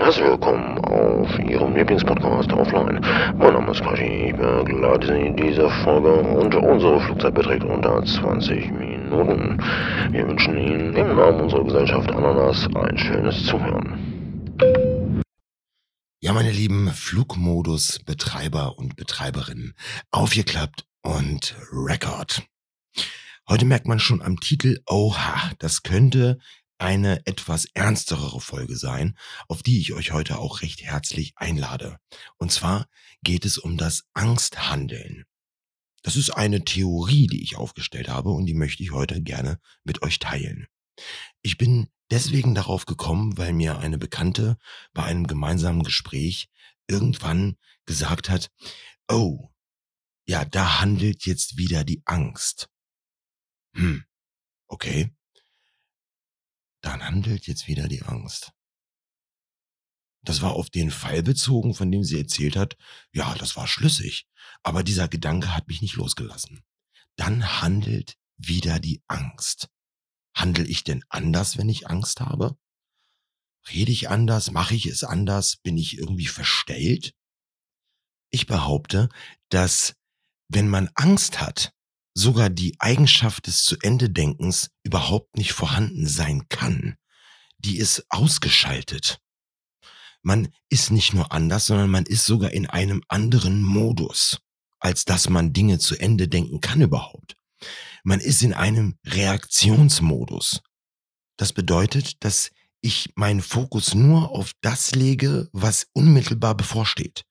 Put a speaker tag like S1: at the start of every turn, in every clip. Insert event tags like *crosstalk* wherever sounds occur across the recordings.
S1: Herzlich willkommen auf Ihrem Lieblingspodcast Offline. Mein Name ist Quashi, ich begleite Sie in dieser Folge und unsere Flugzeit beträgt unter 20 Minuten. Wir wünschen Ihnen im Namen unserer Gesellschaft Ananas ein schönes Zuhören.
S2: Ja, meine lieben Flugmodus-Betreiber und Betreiberinnen, aufgeklappt und Record. Heute merkt man schon am Titel, oha, das könnte eine etwas ernstere Folge sein, auf die ich euch heute auch recht herzlich einlade. Und zwar geht es um das Angsthandeln. Das ist eine Theorie, die ich aufgestellt habe und die möchte ich heute gerne mit euch teilen. Ich bin deswegen darauf gekommen, weil mir eine Bekannte bei einem gemeinsamen Gespräch irgendwann gesagt hat, oh, ja, da handelt jetzt wieder die Angst. Hm, okay dann handelt jetzt wieder die Angst. Das war auf den Fall bezogen, von dem sie erzählt hat. Ja, das war schlüssig. Aber dieser Gedanke hat mich nicht losgelassen. Dann handelt wieder die Angst. Handel ich denn anders, wenn ich Angst habe? Rede ich anders? Mache ich es anders? Bin ich irgendwie verstellt? Ich behaupte, dass wenn man Angst hat, sogar die Eigenschaft des zu Ende Denkens überhaupt nicht vorhanden sein kann. Die ist ausgeschaltet. Man ist nicht nur anders, sondern man ist sogar in einem anderen Modus, als dass man Dinge zu Ende denken kann überhaupt. Man ist in einem Reaktionsmodus. Das bedeutet, dass ich meinen Fokus nur auf das lege, was unmittelbar bevorsteht.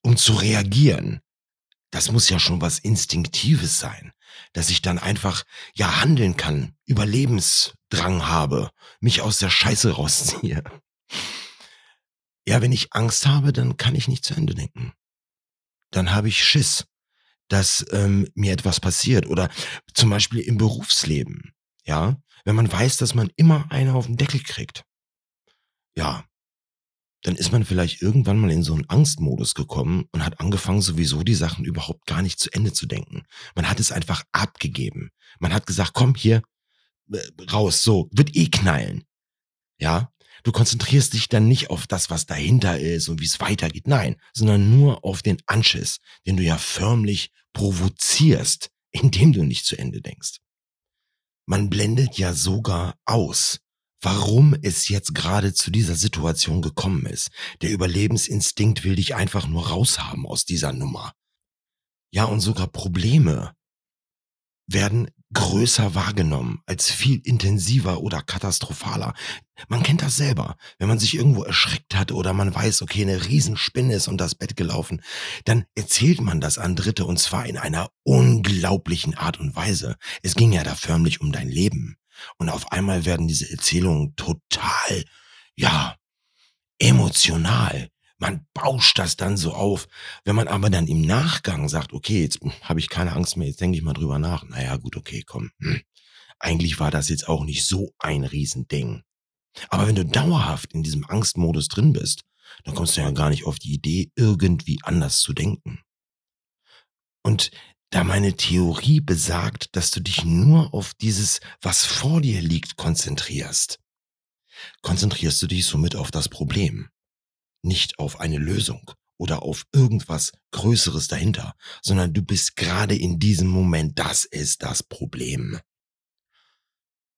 S2: Um zu reagieren, das muss ja schon was Instinktives sein, dass ich dann einfach ja handeln kann, Überlebensdrang habe, mich aus der Scheiße rausziehe. Ja, wenn ich Angst habe, dann kann ich nicht zu Ende denken. Dann habe ich Schiss, dass ähm, mir etwas passiert oder zum Beispiel im Berufsleben. Ja, wenn man weiß, dass man immer eine auf den Deckel kriegt. Ja, dann ist man vielleicht irgendwann mal in so einen Angstmodus gekommen und hat angefangen, sowieso die Sachen überhaupt gar nicht zu Ende zu denken. Man hat es einfach abgegeben. Man hat gesagt, komm hier äh, raus, so, wird eh knallen. Ja, du konzentrierst dich dann nicht auf das, was dahinter ist und wie es weitergeht, nein, sondern nur auf den Anschiss, den du ja förmlich provozierst, *laughs* indem du nicht zu Ende denkst. Man blendet ja sogar aus, warum es jetzt gerade zu dieser Situation gekommen ist. Der Überlebensinstinkt will dich einfach nur raushaben aus dieser Nummer. Ja, und sogar Probleme werden größer wahrgenommen, als viel intensiver oder katastrophaler. Man kennt das selber. Wenn man sich irgendwo erschreckt hat oder man weiß, okay, eine Riesenspinne ist um das Bett gelaufen, dann erzählt man das an Dritte und zwar in einer unglaublichen Art und Weise. Es ging ja da förmlich um dein Leben. Und auf einmal werden diese Erzählungen total, ja, emotional. Man bauscht das dann so auf. Wenn man aber dann im Nachgang sagt, okay, jetzt habe ich keine Angst mehr, jetzt denke ich mal drüber nach. Naja, gut, okay, komm. Hm. Eigentlich war das jetzt auch nicht so ein Riesending. Aber wenn du dauerhaft in diesem Angstmodus drin bist, dann kommst du ja gar nicht auf die Idee, irgendwie anders zu denken. Und da meine Theorie besagt, dass du dich nur auf dieses, was vor dir liegt, konzentrierst, konzentrierst du dich somit auf das Problem, nicht auf eine Lösung oder auf irgendwas Größeres dahinter, sondern du bist gerade in diesem Moment, das ist das Problem.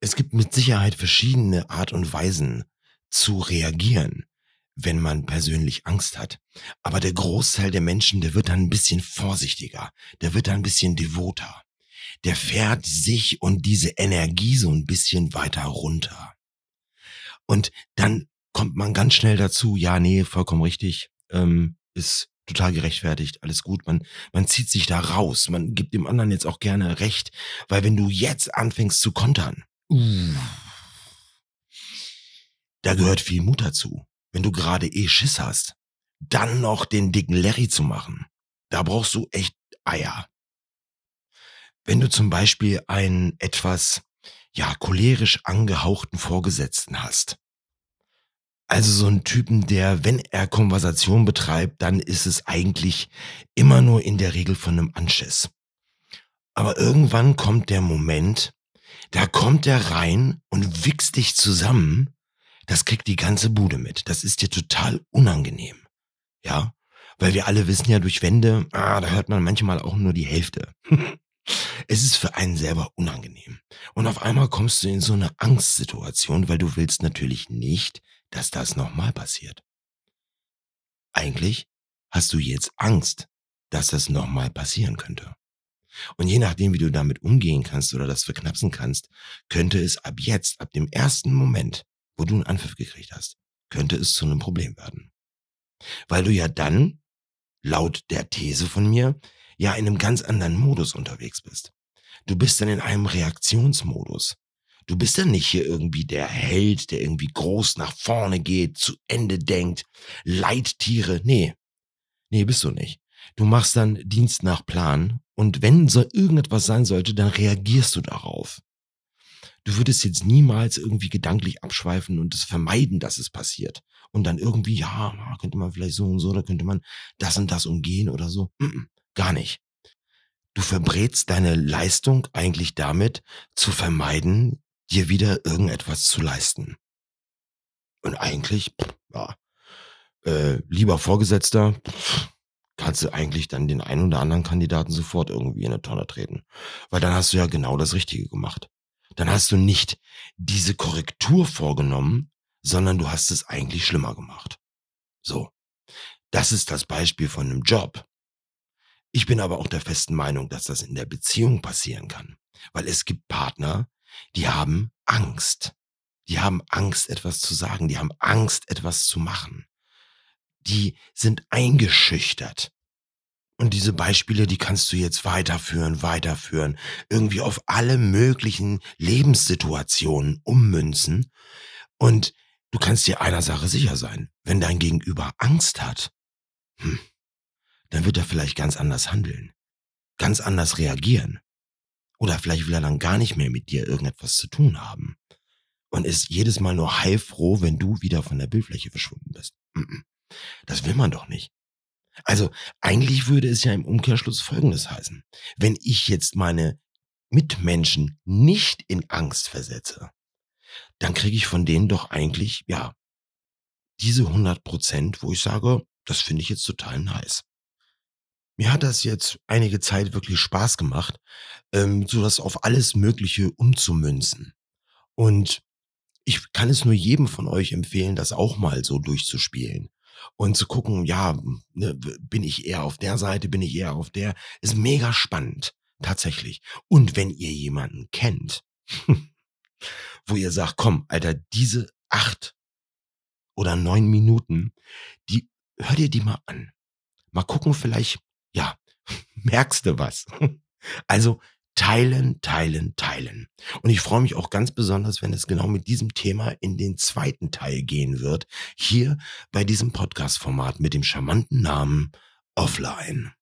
S2: Es gibt mit Sicherheit verschiedene Art und Weisen zu reagieren wenn man persönlich Angst hat. Aber der Großteil der Menschen, der wird dann ein bisschen vorsichtiger, der wird dann ein bisschen devoter. Der fährt sich und diese Energie so ein bisschen weiter runter. Und dann kommt man ganz schnell dazu, ja, nee, vollkommen richtig, ähm, ist total gerechtfertigt, alles gut. Man, man zieht sich da raus. Man gibt dem anderen jetzt auch gerne recht, weil wenn du jetzt anfängst zu kontern, uh, da gehört viel Mut dazu wenn du gerade eh Schiss hast, dann noch den dicken Larry zu machen, da brauchst du echt Eier. Wenn du zum Beispiel einen etwas, ja, cholerisch angehauchten Vorgesetzten hast, also so einen Typen, der, wenn er Konversation betreibt, dann ist es eigentlich immer nur in der Regel von einem Anschiss. Aber irgendwann kommt der Moment, da kommt er rein und wichst dich zusammen Das kriegt die ganze Bude mit. Das ist dir total unangenehm. Ja? Weil wir alle wissen ja durch Wände, ah, da hört man manchmal auch nur die Hälfte. *laughs* es ist für einen selber unangenehm. Und auf einmal kommst du in so eine Angstsituation, weil du willst natürlich nicht, dass das nochmal passiert. Eigentlich hast du jetzt Angst, dass das nochmal passieren könnte. Und je nachdem, wie du damit umgehen kannst oder das verknapsen kannst, könnte es ab jetzt, ab dem ersten Moment, wo du einen Anpfiff gekriegt hast, könnte es zu einem Problem werden. Weil du ja dann, laut der These von mir, ja in einem ganz anderen Modus unterwegs bist. Du bist dann in einem Reaktionsmodus. Du bist dann nicht hier irgendwie der Held, der irgendwie groß nach vorne geht, zu Ende denkt, Leittiere. Nee. Nee, bist du nicht. Du machst dann Dienst nach Plan und wenn so irgendetwas sein sollte, dann reagierst du darauf. Du würdest jetzt niemals irgendwie gedanklich abschweifen und es vermeiden, dass es passiert. Und dann irgendwie, ja, könnte man vielleicht so und so, oder könnte man das und das umgehen oder so. Mm -mm, gar nicht. Du verbrätst deine Leistung eigentlich damit, zu vermeiden, dir wieder irgendetwas zu leisten. Und eigentlich, ja, äh, lieber Vorgesetzter, kannst du eigentlich dann den einen oder anderen Kandidaten sofort irgendwie in eine Tonne treten. Weil dann hast du ja genau das Richtige gemacht. Dann hast du nicht diese Korrektur vorgenommen, sondern du hast es eigentlich schlimmer gemacht. So. Das ist das Beispiel von einem Job. Ich bin aber auch der festen Meinung, dass das in der Beziehung passieren kann. Weil es gibt Partner, die haben Angst. Die haben Angst, etwas zu sagen. Die haben Angst, etwas zu machen. Die sind eingeschüchtert. Und diese Beispiele, die kannst du jetzt weiterführen, weiterführen, irgendwie auf alle möglichen Lebenssituationen ummünzen. Und du kannst dir einer Sache sicher sein. Wenn dein Gegenüber Angst hat, hm, dann wird er vielleicht ganz anders handeln, ganz anders reagieren. Oder vielleicht will er dann gar nicht mehr mit dir irgendetwas zu tun haben. Und ist jedes Mal nur heilfroh, wenn du wieder von der Bildfläche verschwunden bist. Das will man doch nicht. Also eigentlich würde es ja im Umkehrschluss Folgendes heißen. Wenn ich jetzt meine Mitmenschen nicht in Angst versetze, dann kriege ich von denen doch eigentlich, ja, diese 100 Prozent, wo ich sage, das finde ich jetzt total nice. Mir hat das jetzt einige Zeit wirklich Spaß gemacht, ähm, so das auf alles Mögliche umzumünzen. Und ich kann es nur jedem von euch empfehlen, das auch mal so durchzuspielen und zu gucken, ja, ne, bin ich eher auf der Seite, bin ich eher auf der, ist mega spannend, tatsächlich. Und wenn ihr jemanden kennt, *laughs* wo ihr sagt, komm, Alter, diese acht oder neun Minuten, die, hör dir die mal an. Mal gucken, vielleicht ja, *laughs* merkst du was? Also teilen, teilen, teilen. Und ich freue mich auch ganz besonders, wenn es genau mit diesem Thema in den zweiten Teil gehen wird, hier bei diesem Podcast-Format mit dem charmanten Namen Offline.